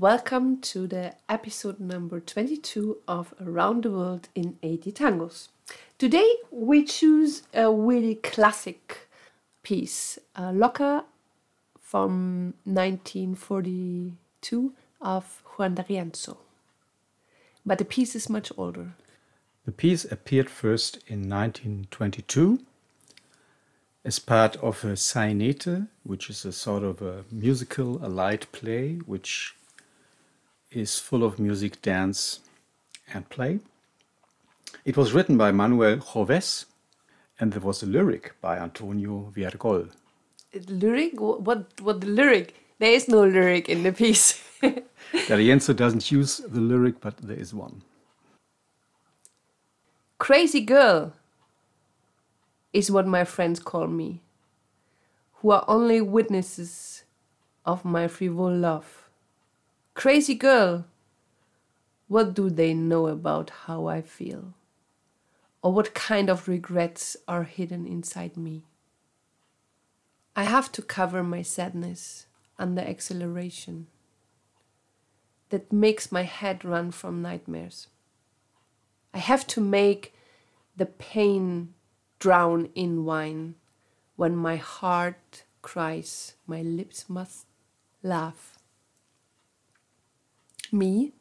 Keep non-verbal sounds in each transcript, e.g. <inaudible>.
Welcome to the episode number 22 of Around the World in 80 Tangos. Today, we choose a really classic piece, a Loca from 1942 of Juan D'Arienzo. But the piece is much older. The piece appeared first in 1922 as part of a sainete, which is a sort of a musical, a light play, which is full of music, dance, and play. It was written by Manuel Joves, and there was a lyric by Antonio Viergol. Lyric? What? What the lyric? There is no lyric in the piece. <laughs> D'Arienzo doesn't use the lyric, but there is one. Crazy girl is what my friends call me, who are only witnesses of my frivol love. Crazy girl, what do they know about how I feel? Or what kind of regrets are hidden inside me? I have to cover my sadness under acceleration that makes my head run from nightmares. I have to make the pain drown in wine. When my heart cries, my lips must laugh. Me,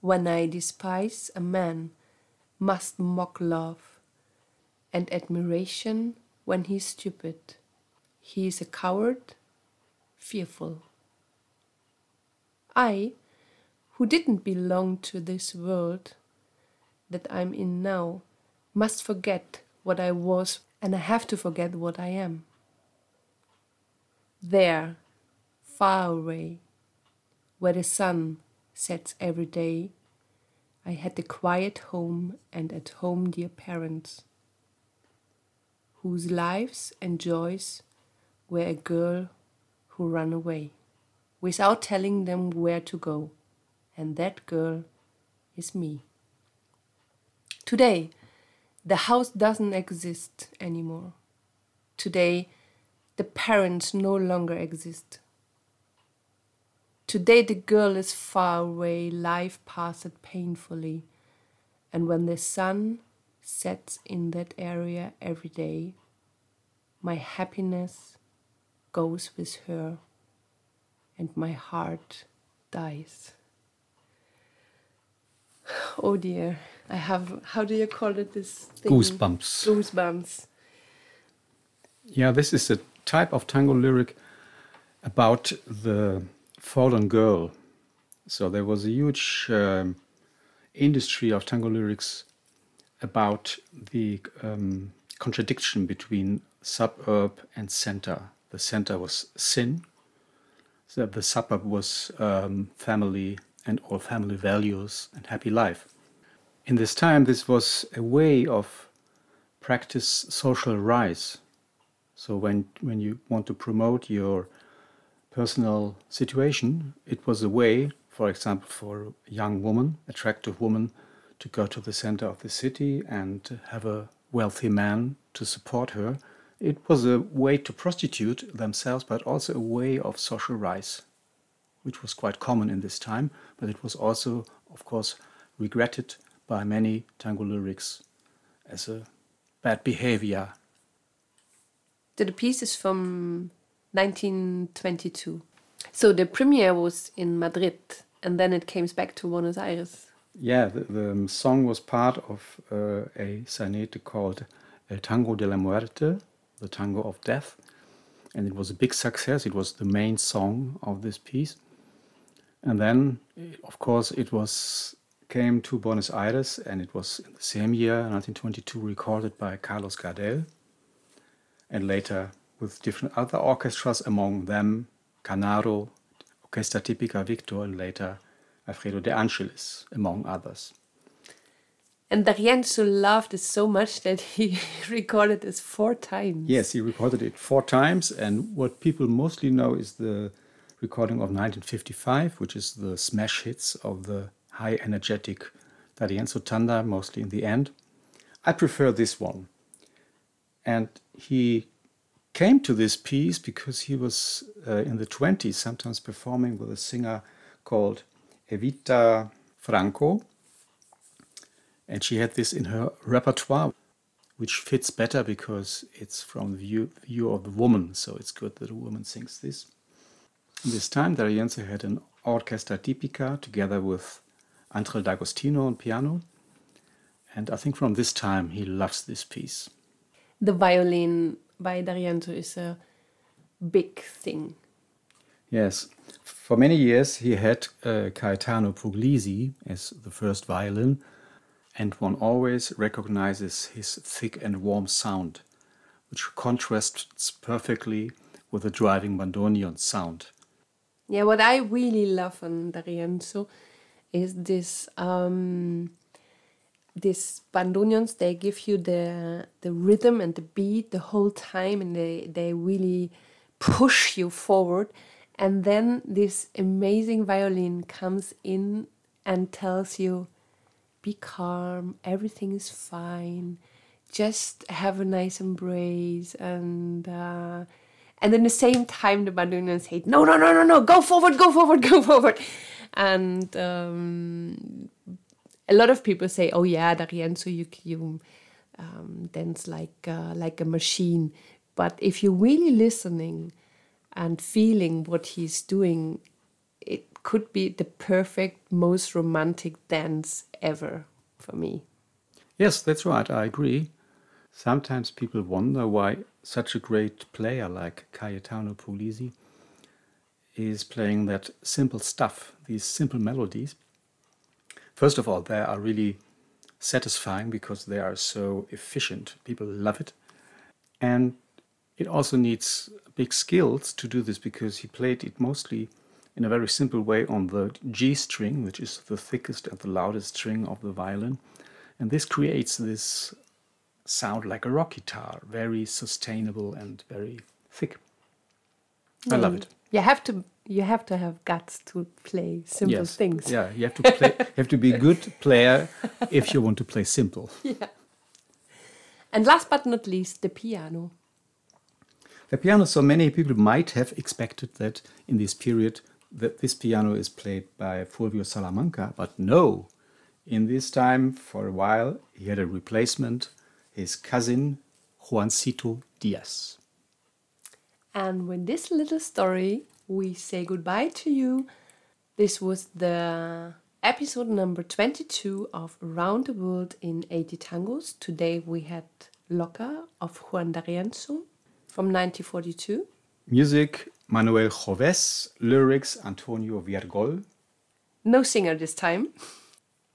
when I despise a man, must mock love and admiration when he's stupid. He is a coward, fearful. I, who didn't belong to this world that I'm in now, must forget what I was, and I have to forget what I am. There, far away, where the sun sets every day, I had the quiet home and at home dear parents, whose lives and joys were a girl who ran away without telling them where to go, and that girl is me. Today, the house doesn't exist anymore. Today, the parents no longer exist. Today, the girl is far away, life passed painfully, and when the sun sets in that area every day, my happiness goes with her, and my heart dies. <sighs> Oh dear. I have how do you call it this thing? goosebumps. Goosebumps. Yeah, this is a type of tango lyric about the fallen girl. So there was a huge um, industry of tango lyrics about the um, contradiction between suburb and center. The center was sin, so the suburb was um, family and all family values and happy life in this time, this was a way of practice social rise. So when when you want to promote your personal situation, it was a way, for example, for a young woman, attractive woman, to go to the center of the city and have a wealthy man to support her. It was a way to prostitute themselves, but also a way of social rise, which was quite common in this time. But it was also, of course, regretted by many tango lyrics as a bad behavior. The er piece is from 1922. So the premiere was in Madrid and then it came back to Buenos Aires. Yeah, the, the song was part of uh, a sainete called El Tango de la Muerte, the Tango of Death. And it was a big success. It was the main song of this piece. And then, of course, it was came to Buenos Aires, and it was in the same year, 1922, recorded by Carlos Gardel, and later with different other orchestras, among them Canaro, Orchestra Típica Victor, and later Alfredo de Angelis, among others. And D'Arienzo loved it so much that <laughs> he recorded it four times. Yes, he recorded it four times, and what people mostly know is the recording of 1955, which is the smash hits of the high energetic D'Arienzo Tanda, mostly in the end. I prefer this one. And he came to this piece because he was uh, in the 20s, sometimes performing with a singer called Evita Franco. And she had this in her repertoire, which fits better because it's from the view, view of the woman. So it's good that a woman sings this. This time, D'Arienzo had an orchestra tipica together with André D'Agostino on piano. And I think from this time he loves this piece. The violin by D'Arienzo is a big thing. Yes. For many years he had uh, Gaetano Puglisi as the first violin, and one always recognizes his thick and warm sound, which contrasts perfectly with the driving bandoneon sound. Yeah, what I really love on D'Arienzo is this um, these bandoneons. They give you the the rhythm and the beat the whole time, and they they really push you forward. And then this amazing violin comes in and tells you, "Be calm. Everything is fine. Just have a nice embrace and." Uh, and then the same time the bandoneons say no no no no no go forward go forward go forward and um, a lot of people say oh yeah D'Arienzo you you um, dance like uh, like a machine but if you're really listening and feeling what he's doing it could be the perfect most romantic dance ever for me yes that's right i agree sometimes people wonder why such a great player like Gaetano Puglisi is playing that simple stuff, these simple melodies. First of all, they are really satisfying because they are so efficient. People love it. And it also needs big skills to do this because he played it mostly in a very simple way on the G string, which is the thickest and the loudest string of the violin. And this creates this sound like a rock guitar, very sustainable and very thick. I love mm. it. You have to you have to have guts to play simple yes. things. Yeah, you have to play. you have to be a good player if you want to play simple. <laughs> Yeah. And last but not least, the piano. The piano. So many people might have expected that in this period that this piano is played by Fulvio Salamanca, but no. In this time, for a while, he had a replacement his cousin Juancito Diaz. And with this little story, we say goodbye to you. This was the episode number 22 of Around the World in 80 Tangos. Today we had Loca of Juan D'Arienzo from 1942. Music Manuel Joves, lyrics Antonio Viergol. No singer this time.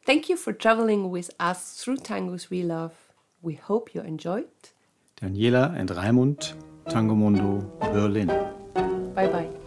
Thank you for traveling with us through tangos we love. We hope you enjoyed. Daniela and Raimund, Tango Mundo, Berlin. Bye bye.